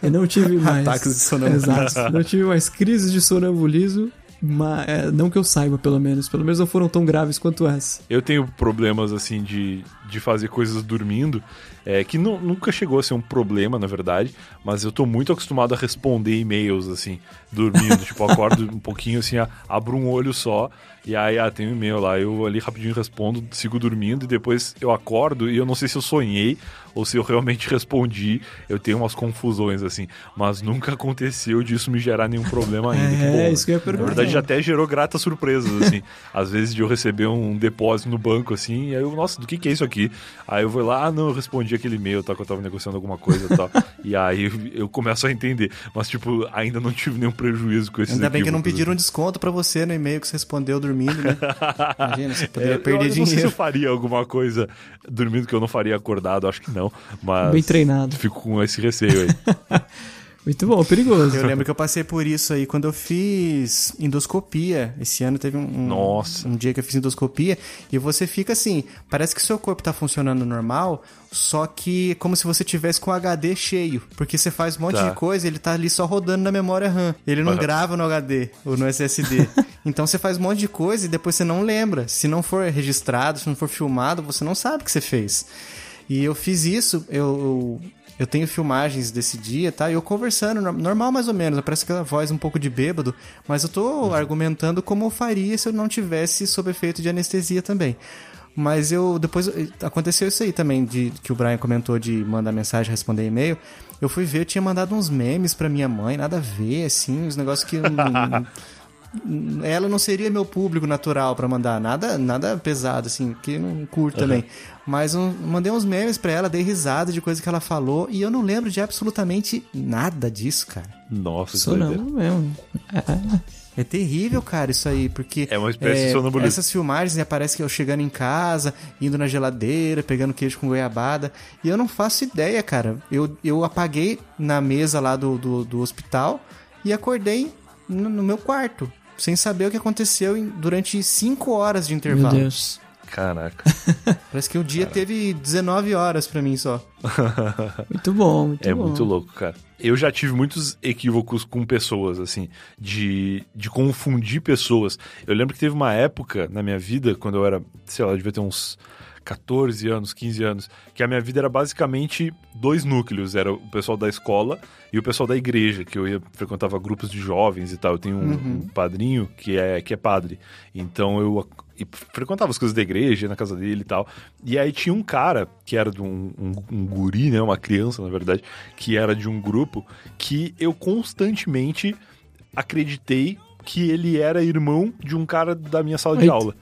Eu não tive mais. Ataques de sonambulismo. Exato. Não tive mais crises de sonambulismo. Mas, é, não que eu saiba, pelo menos. Pelo menos não foram tão graves quanto essa. Eu tenho problemas, assim, de, de fazer coisas dormindo, é, que nu- nunca chegou a ser um problema, na verdade, mas eu tô muito acostumado a responder e-mails, assim, dormindo. tipo, acordo um pouquinho, assim, a- abro um olho só, e aí, ah, tem um e-mail lá, eu ali rapidinho respondo, sigo dormindo, e depois eu acordo, e eu não sei se eu sonhei ou se eu realmente respondi. Eu tenho umas confusões, assim, mas nunca aconteceu disso me gerar nenhum problema ainda. É, que bom, né? isso que eu ia Na perguntar. verdade, já até gerou gratas surpresas, assim. Às vezes de eu receber um depósito no banco, assim, e aí eu, nossa, do que que é isso aqui? Aí eu vou lá, ah, não, eu respondi aquele e-mail, tá, que eu tava negociando alguma coisa e tal. e aí eu começo a entender. Mas, tipo, ainda não tive nenhum prejuízo com esses Ainda bem que não equívocos, pediram desconto pra você no e-mail que você respondeu dormindo, né? Imagina, você É, poderia eu- perder eu, não sei se eu dinheiro. faria alguma coisa dormindo que eu não faria acordado, acho que não. Mas Bem treinado. Fico com esse receio aí. Muito bom, perigoso. Eu lembro que eu passei por isso aí quando eu fiz endoscopia. Esse ano teve um, um- Nossa. um dia que eu fiz endoscopia e você fica assim, parece que seu corpo tá funcionando normal, só que como se você tivesse com o HD cheio, porque você faz um monte Tá. de coisa, ele tá ali só rodando na memória RAM. Ele não Aham. grava no HD ou no SSD. Então você faz um monte de coisa e depois você não lembra. Se não for registrado, se não for filmado, você não sabe o que você fez. E eu fiz isso, eu, eu tenho filmagens desse dia, tá? E eu conversando, normal mais ou menos, parece aquela voz um pouco de bêbado, mas eu tô argumentando como eu faria se eu não tivesse sob efeito de anestesia também. Mas eu depois aconteceu isso aí também de que o Brian comentou de mandar mensagem, responder e-mail. Eu fui ver, eu tinha mandado uns memes pra minha mãe, nada a ver, assim, uns negócios que ela não seria meu público natural para mandar nada nada pesado assim que não curto uhum. também mas um, mandei uns memes para ela dei risada de coisa que ela falou e eu não lembro de absolutamente nada disso cara nossa isso não mesmo é. é terrível, cara, isso aí, porque. É uma espécie é, de sonambulismo. Essas filmagens, né, parece que eu chegando em casa, indo na geladeira, pegando queijo com goiabada. E eu não faço ideia, cara. Eu, eu apaguei na mesa lá do, do, do hospital e acordei no, no meu quarto sem saber o que aconteceu em, durante 5 horas de intervalo. Meu Deus. Caraca. Parece que o dia Caraca. teve 19 horas para mim só. muito bom, muito é bom. É muito louco, cara. Eu já tive muitos equívocos com pessoas, assim, de, de confundir pessoas. Eu lembro que teve uma época na minha vida, quando eu era, sei lá, eu devia ter uns 14 anos, 15 anos, que a minha vida era basicamente dois núcleos. Era o pessoal da escola e o pessoal da igreja, que eu ia, frequentava grupos de jovens e tal. Eu tenho um, uhum. um padrinho que é, que é padre. Então eu frequentava as coisas da igreja, na casa dele e tal. E aí tinha um cara, que era de um, um, um guri, né? Uma criança, na verdade, que era de um grupo que eu constantemente acreditei que ele era irmão de um cara da minha sala Eita. de aula.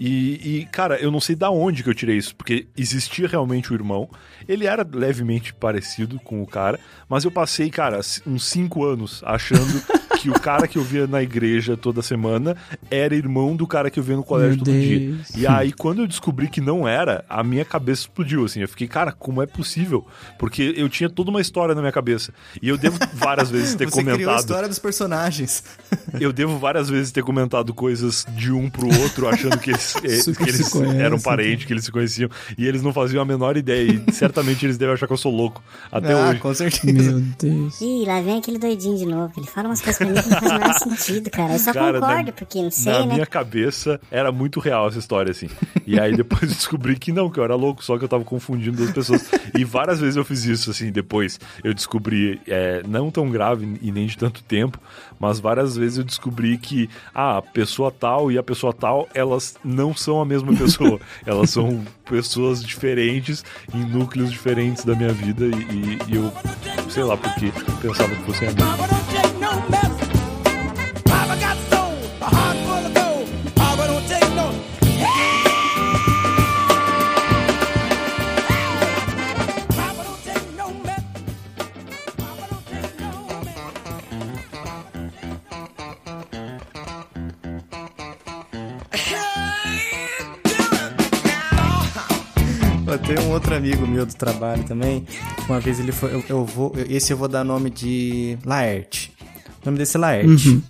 E, e, cara, eu não sei da onde que eu tirei isso, porque existia realmente o irmão. Ele era levemente parecido com o cara, mas eu passei, cara, uns cinco anos achando que o cara que eu via na igreja toda semana era irmão do cara que eu via no colégio Meu todo Deus. dia. E aí, quando eu descobri que não era, a minha cabeça explodiu, assim. Eu fiquei, cara, como é possível? Porque eu tinha toda uma história na minha cabeça. E eu devo várias vezes ter Você comentado. Criou a história dos personagens. eu devo várias vezes ter comentado coisas de um pro outro, achando que eles, eh, que eles conhece, eram parentes, que eles se conheciam. E eles não faziam a menor ideia. E certamente eles devem achar que eu sou louco. Até ah, hoje. Com certeza. Meu Deus. Ih, lá vem aquele doidinho de novo. Ele fala umas coisas que não faz menor sentido, cara. Eu só cara, concordo, na, porque não sei, na né? Na minha cabeça era muito real essa história, assim. E aí depois descobri que não, que eu era louco, só que eu tava confundindo duas pessoas. E várias vezes eu fiz isso, assim, depois eu descobri, é, não tão grave e nem de tanto tempo, mas várias vezes eu descobri que ah, a pessoa tal e a pessoa tal, elas não são a mesma pessoa. elas são pessoas diferentes em núcleos diferentes da minha vida e, e, e eu, sei lá porque, pensava que fosse a Tem um outro amigo meu do trabalho também. Uma vez ele foi. Eu, eu vou. Esse eu vou dar nome de Laerte. O nome desse é Laerte. Uhum.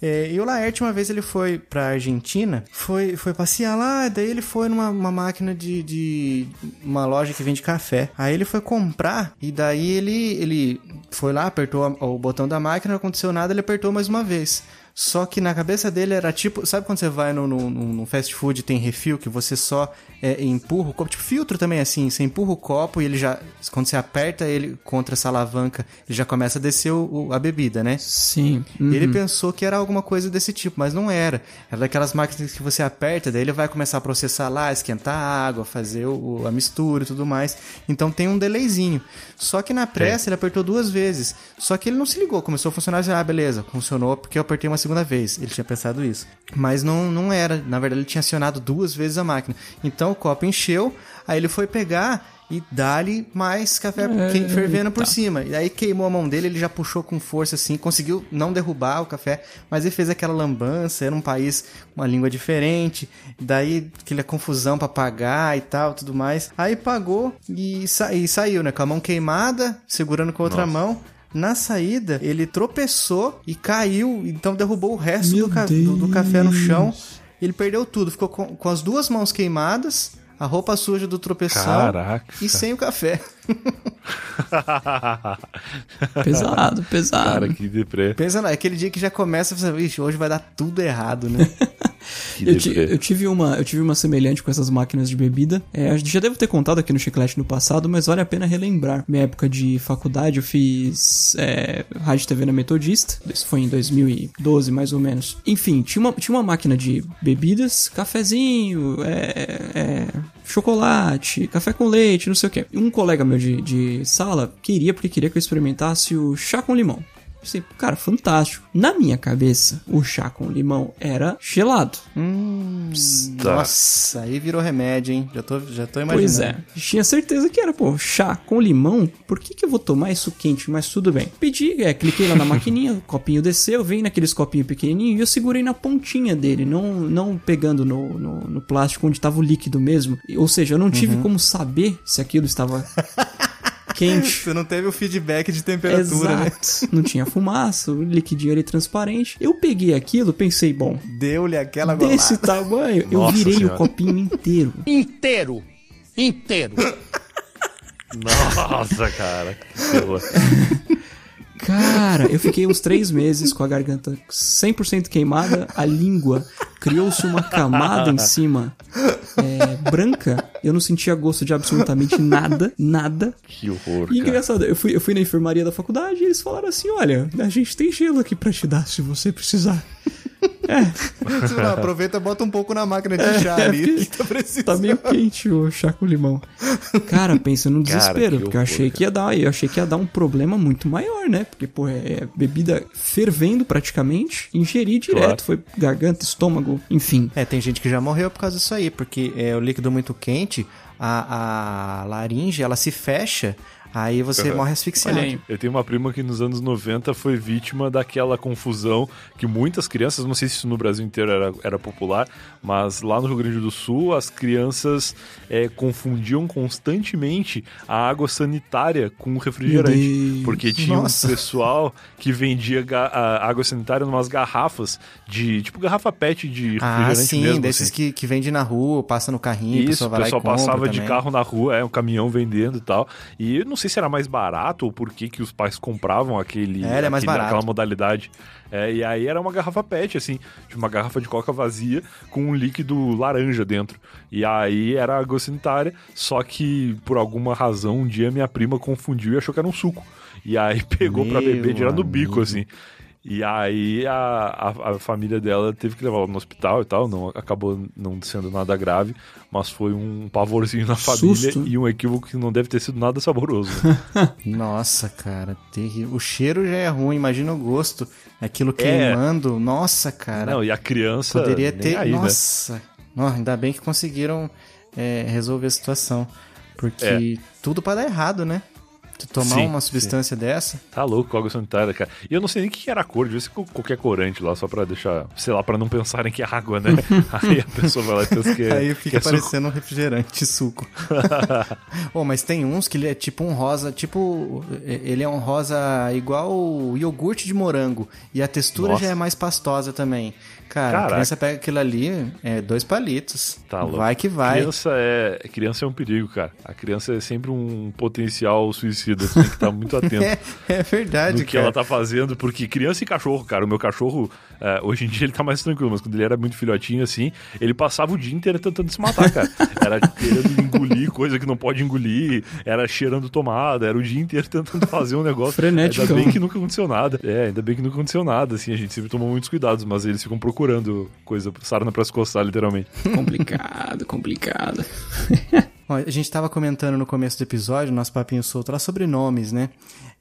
É, e o Laerte, uma vez ele foi pra Argentina, foi, foi passear lá, daí ele foi numa máquina de, de. uma loja que vende café. Aí ele foi comprar, e daí ele, ele foi lá, apertou a, o botão da máquina, não aconteceu nada, ele apertou mais uma vez. Só que na cabeça dele era tipo. Sabe quando você vai no, no, no fast food e tem refil que você só é, empurra o copo? Tipo, filtro também é assim. Você empurra o copo e ele já. Quando você aperta ele contra essa alavanca, ele já começa a descer o, a bebida, né? Sim. Uhum. Ele pensou que era alguma coisa desse tipo, mas não era. Era daquelas máquinas que você aperta, daí ele vai começar a processar lá, esquentar a água, fazer o, a mistura e tudo mais. Então tem um delayzinho. Só que na pressa é. ele apertou duas vezes. Só que ele não se ligou, começou a funcionar. Ah, beleza, funcionou porque eu apertei uma segunda vez. Ele tinha pensado isso. Mas não, não era. Na verdade, ele tinha acionado duas vezes a máquina. Então o copo encheu, aí ele foi pegar e dá-lhe mais café é, fervendo por tá. cima. E aí queimou a mão dele, ele já puxou com força assim, conseguiu não derrubar o café, mas ele fez aquela lambança, era um país, uma língua diferente, daí aquela confusão para pagar e tal, tudo mais. Aí pagou e, sa e saiu, né, com a mão queimada, segurando com a outra Nossa. mão. Na saída, ele tropeçou e caiu, então derrubou o resto do, ca do, do, café no chão. Ele perdeu tudo, ficou com, com as duas mãos queimadas, a roupa suja do tropeção Caraca. e sem o café. Pesado, pesado. Cara, que deprê. Pensa, não, é aquele dia que já começa a fazer, vixe, hoje vai dar tudo errado, né? Eu, ti- eu tive uma, eu tive uma semelhante com essas máquinas de bebida. É, já devo ter contado aqui no Chiclete no passado, mas vale a pena relembrar. Minha época de faculdade, eu fiz é, rádio TV na Metodista. Isso foi em 2012, mais ou menos. Enfim, tinha uma, tinha uma máquina de bebidas, cafezinho, é, é, chocolate, café com leite, não sei o que. Um colega meu de, de sala queria, porque queria que eu experimentasse o chá com limão. Assim, cara, fantástico. Na minha cabeça, o chá com limão era gelado. Tá. Nossa, aí virou remédio, hein? Já tô, já tô imaginando. Pois é. Tinha certeza que era, pô, chá com limão. Por que, que eu vou tomar isso quente? Mas tudo bem. Pedi, é, cliquei lá na maquininha, o copinho desceu, vem naqueles copinhos pequenininhos e eu segurei na pontinha dele, não, não pegando no, no, no plástico onde tava o líquido mesmo. Ou seja, eu não tive como saber se aquilo estava quente. Você não teve o feedback de temperatura, né? Exato. Não tinha fumaça, o liquidinho ali transparente. Eu peguei aquilo, pensei, bom, Deu-lhe aquela desse golada. tamanho, eu Nossa virei Senhora. o copinho inteiro. Inteiro. Inteiro. Nossa, cara. Que. Cara, eu fiquei uns três meses com a garganta 100% queimada, a língua criou-se uma camada em cima é, branca. Eu não sentia gosto de absolutamente nada, nada. Que horror, E cara. engraçado, eu fui, eu fui na enfermaria da faculdade e eles falaram assim: olha, a gente tem gelo aqui pra te dar se você precisar. Não, aproveita e bota um pouco na máquina de chá É, ali. tá precisando. Tá meio quente o chá com limão. Cara, pensa no Cara, desespero, que porque eu horror, achei que ia dar, eu achei que ia dar um problema muito maior, né? Porque, pô, é bebida fervendo praticamente, ingerir direto, Claro. foi garganta, estômago, enfim. É, tem gente que já morreu por causa disso aí, porque é o líquido muito quente, a, a laringe, ela se fecha, aí você Uhum. morre asfixiado. Olha aí. Eu tenho uma prima que nos anos 90 foi vítima daquela confusão que muitas crianças, não sei se isso no Brasil inteiro era, era popular, mas lá no Rio Grande do Sul as crianças é, confundiam constantemente a água sanitária com refrigerante. Meu Deus. Porque tinha Nossa. um pessoal que vendia água sanitária numas garrafas de. tipo garrafa PET de Ah, refrigerante sim, mesmo. desses assim. que, que vende na rua, passa no carrinho, Isso, o e pessoal passava de carro na rua, é, um caminhão vendendo e tal. E não sei se era mais barato ou por que que os pais compravam aquele, É, é mais aquele- barato. aquela modalidade. É, e aí era uma garrafa PET, assim, tipo uma garrafa de coca vazia com um líquido laranja dentro. E aí era água sanitária, só que por alguma razão um dia minha prima confundiu e achou que era um suco. E aí pegou pra Meu beber direto no bico, assim. E aí a, a, a família dela teve que levar ela no hospital e tal, não acabou não sendo nada grave, mas foi um pavorzinho na família Susto. e um equívoco que não deve ter sido nada saboroso. Nossa, cara, terrível. O cheiro já é ruim, imagina o gosto. Aquilo É. queimando. Nossa, cara. não, e a criança Poderia ter. aí, né? Nossa. Ainda bem que conseguiram é, resolver a situação. Porque tudo pra dar errado, né? Tu tomar Sim, uma sim. substância dessa. Tá louco, água sanitária, cara. E eu não sei nem o que era a cor, devia ser qualquer corante lá, só pra deixar, sei lá, pra não pensarem que é água, né? aí a pessoa vai lá e pensa que é. Aí fica é suco. parecendo um refrigerante suco. oh, mas tem uns que ele é tipo um rosa, tipo. Ele é um rosa igual o iogurte de morango. E a textura Nossa. já é mais pastosa também. Cara, a Caraca. criança pega aquilo ali, é dois palitos. Tá louco. Vai que vai. Criança é, criança é um perigo, cara. A criança é sempre um potencial suicida. Tu tem que estar muito atento. É, é verdade, no que cara. ela tá fazendo, porque criança e cachorro, cara, o meu cachorro, é, hoje em dia ele tá mais tranquilo, mas quando ele era muito filhotinho assim, ele passava o dia inteiro tentando se matar, cara. Era querendo engolir coisa que não pode engolir, era cheirando tomada, era o dia inteiro tentando fazer um negócio. Frenético. Ainda bem que nunca aconteceu nada. É, ainda bem que nunca aconteceu nada, assim, a gente sempre tomou muitos cuidados, mas eles ficam procurando coisa, sarna pra se coçar, literalmente. Complicado, complicado. A gente tava comentando no começo do episódio, nosso papinho solto lá sobre nomes, né?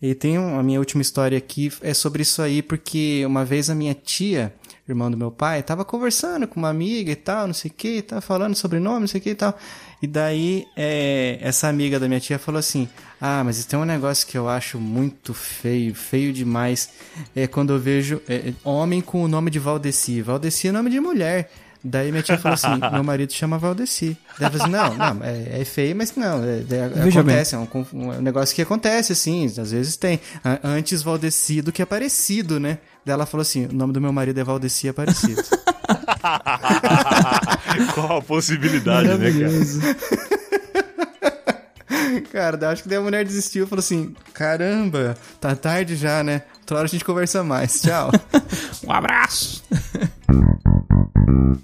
E tem um- a minha última história aqui é sobre isso aí, porque uma vez a minha tia, irmã do meu pai, tava conversando com uma amiga e tal, não sei o que, tava falando sobre nome, não sei o que e tal. E daí, é, essa amiga da minha tia falou assim: Ah, mas tem um negócio que eu acho muito feio, feio demais. É quando eu vejo é, homem com o nome de Valdeci. Valdeci é nome de mulher. Daí minha tia falou assim: meu marido chama Valdeci. Daí eu falei assim: não, não, é, é feio, mas não, é, é- acontece, é um, conf- um negócio que acontece, assim, às vezes tem. Antes Valdeci do que Aparecido, né? Daí ela falou assim: o nome do meu marido é Valdeci Aparecido. Qual a possibilidade, né, cara? Cara. Daí Acho que daí a mulher desistiu e falou assim: caramba, tá tarde já, né? Outra hora a gente conversa mais. Tchau. Um abraço!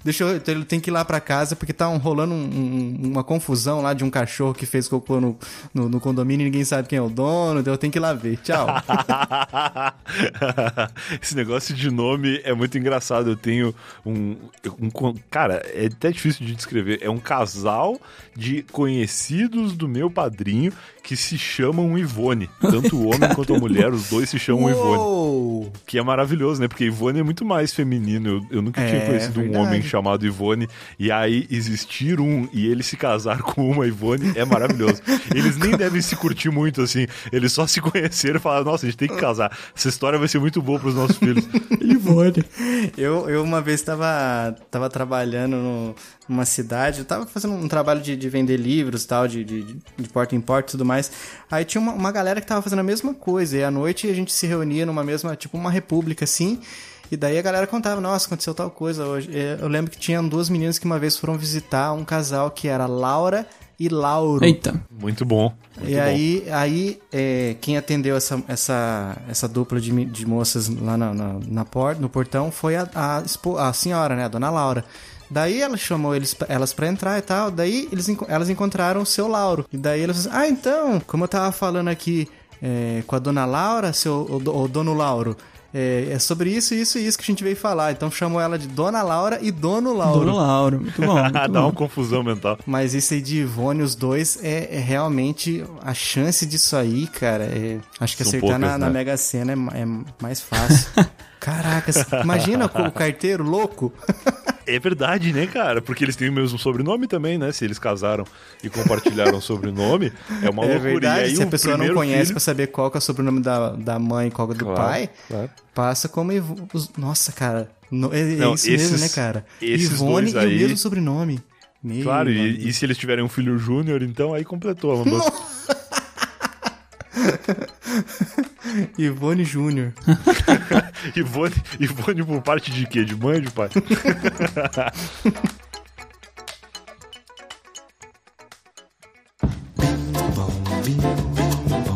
Deixa eu. Então ele tem que ir lá pra casa porque tá um- rolando um- um- uma confusão lá de um cachorro que fez cocô no, no, no condomínio e ninguém sabe quem é o dono. Então eu tenho que ir lá ver. Tchau. Esse negócio de nome é muito engraçado. Eu tenho um, um Cara, é até difícil de descrever. É um casal de conhecidos do meu padrinho que se chamam Ivone. Tanto o homem quanto a mulher, os dois se chamam Ivone. Uou! Que é maravilhoso, né? Porque Ivone é muito mais feminino. Eu, eu nunca tinha É, conhecido um verdade. homem chamado Ivone. E aí existir um e ele se casar com uma Ivone é maravilhoso. Eles nem devem se curtir muito assim. Eles só se conheceram e falaram: Nossa, a gente tem que casar. Essa história vai ser muito boa pros nossos filhos. Ivone. Eu, eu uma vez tava, tava trabalhando no- numa cidade, eu tava fazendo um trabalho de, de vender livros e tal, de, de, de porta em porta e tudo mais. Aí tinha uma, uma galera que tava fazendo a mesma coisa, e à noite a gente se reunia numa mesma, tipo uma república assim. E daí a galera contava, nossa, aconteceu tal coisa hoje. É, Eu lembro que tinham duas meninas que uma vez foram visitar um casal que era Laura e Lauro. Eita. Muito bom. Muito E bom. aí, aí é, quem atendeu essa, essa, essa dupla de, de moças lá na, na, na porta, no portão foi a, a, a senhora, né? A dona Laura. Daí ela chamou eles, pra- elas pra entrar e tal. Daí eles, elas encontraram o seu Lauro. E daí assim, ah, então, como eu tava falando aqui é, com a dona Laura, seu, o, o dono Lauro, é, é sobre isso, isso e isso que a gente veio falar. Então chamou ela de Dona Laura e Dono Lauro. Dono Lauro. Muito bom. Muito Dá bom. uma confusão mental. Mas isso aí de Ivone, os dois, é, é realmente a chance disso aí, cara. é- acho que São acertar na, poucas, na né? Mega Sena é, é mais fácil. Caraca, imagina o carteiro louco. É verdade, né, cara? Porque eles têm o mesmo sobrenome também, né? Se eles casaram e compartilharam o sobrenome, é uma é loucura. verdade, e aí se a pessoa não conhece filho... pra saber qual é o sobrenome da, da mãe e qual que é do Claro, pai, claro. passa como Nossa, cara. no- é, é Não, isso mesmo, esses- né, cara? Ivone dois e aí- o mesmo sobrenome. Meu Claro, e, e se eles tiverem um filho júnior, então aí completou a lambança. Ivone Júnior. Ivone, Ivone por parte de quê? De mãe ou de pai?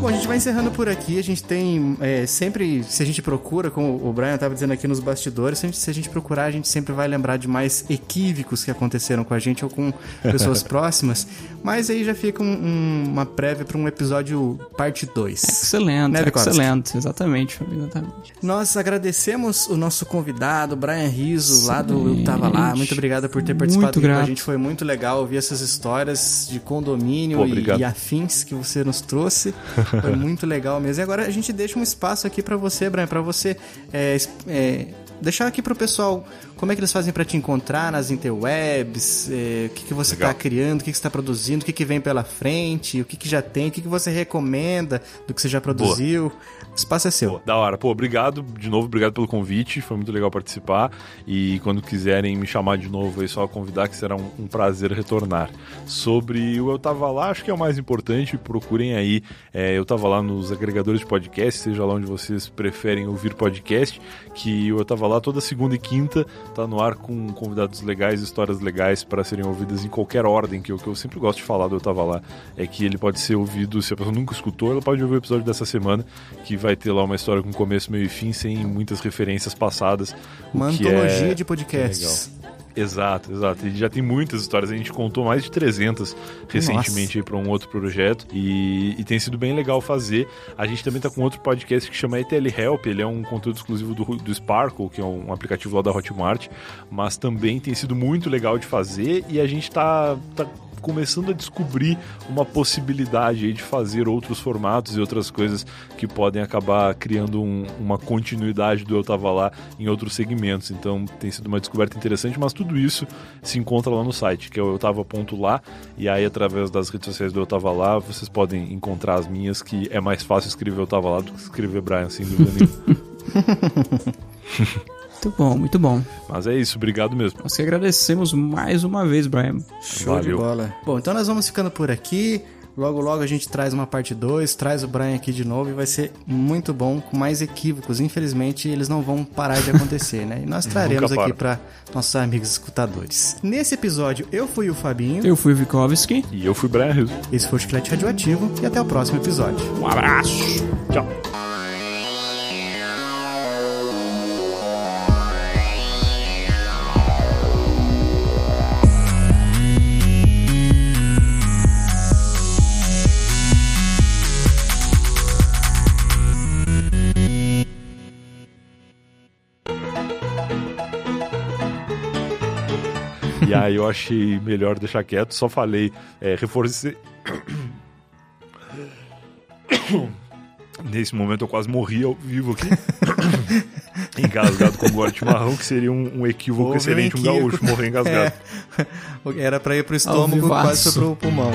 Bom, a gente vai encerrando por aqui. A gente tem é, sempre, se a gente procura, como o Brian estava dizendo aqui nos bastidores, se a, gente, se a gente procurar, a gente sempre vai lembrar de mais equívocos que aconteceram com a gente ou com pessoas próximas. Mas aí já fica um- um- uma prévia para um episódio parte 2. Excelente, Né, excelente. Exatamente, exatamente. Nós agradecemos o nosso convidado, Brian Riso, lá do Eu Tava Lá. Muito obrigado por ter participado Muito aqui com a gente. Foi muito legal ouvir essas histórias de condomínio Pô, e, e afins que você nos trouxe. Foi muito legal mesmo. E agora a gente deixa um espaço aqui pra você, Brian, pra você é, é, deixar aqui pro pessoal como é que eles fazem pra te encontrar nas interwebs, é, o que, que você Legal. tá criando, o que, que você tá produzindo, o que, que vem pela frente, o que, que já tem, o que, que você recomenda do que você já produziu. O espaço é seu. Pô, da hora. Pô, obrigado de novo, obrigado pelo convite. Foi muito legal participar. E quando quiserem me chamar de novo, é só convidar, que será um, um prazer retornar. Sobre o Eu Tava Lá, acho que é o mais importante. Procurem aí. é, eu tava lá nos agregadores de podcast, seja lá onde vocês preferem ouvir podcast. Que o Eu Tava Lá toda segunda e quinta tá no ar com convidados legais, histórias legais para serem ouvidas em qualquer ordem. Que o que eu sempre gosto de falar do Eu Tava Lá é que ele pode ser ouvido, se a pessoa nunca escutou, ela pode ouvir o episódio dessa semana, que vai ter lá uma história com começo, meio e fim, sem muitas referências passadas. Uma antologia é de podcasts. legal. Exato, exato. E já tem muitas histórias. A gente contou mais de 300 recentemente para um outro projeto e, e tem sido bem legal fazer. A gente também tá com outro podcast que chama ETL Help. Ele é um conteúdo exclusivo do, do Sparkle, que é um aplicativo lá da Hotmart, mas também tem sido muito legal de fazer e a gente tá, tá começando a descobrir uma possibilidade de fazer outros formatos e outras coisas que podem acabar criando um- uma continuidade do Eu Tava Lá em outros segmentos. Então tem sido uma descoberta interessante, mas tudo isso se encontra lá no site, que é o eutava.lá, e aí através das redes sociais do Eu Tava Lá vocês podem encontrar as minhas, que é mais fácil escrever Eu Tava Lá do que escrever Brian, sem dúvida nenhuma. Muito bom, muito bom. mas é isso, obrigado mesmo. Nós que agradecemos mais uma vez, Brian. Show de Valeu. bola. Bom, então nós vamos ficando por aqui. Logo, logo a gente traz uma parte 2, traz o Brian aqui de novo e vai ser muito bom, com mais equívocos. Infelizmente, eles não vão parar de acontecer, né? E nós traremos aqui para. nossos amigos escutadores. Nesse episódio, eu fui o Fabinho. Eu fui o Vikovski. E eu fui Brian Rizzo. Esse foi o Chiclete Radioativo e até o próximo episódio. Um abraço. Tchau. E aí eu achei melhor deixar quieto, só falei, é, reforcei. Nesse momento eu quase morri ao vivo aqui. engasgado com gole de chimarrão, que seria um, um equívoco Houve um excelente, um equívoco. gaúcho morrer engasgado. É. Era pra ir pro estômago, quase foi pro pulmão.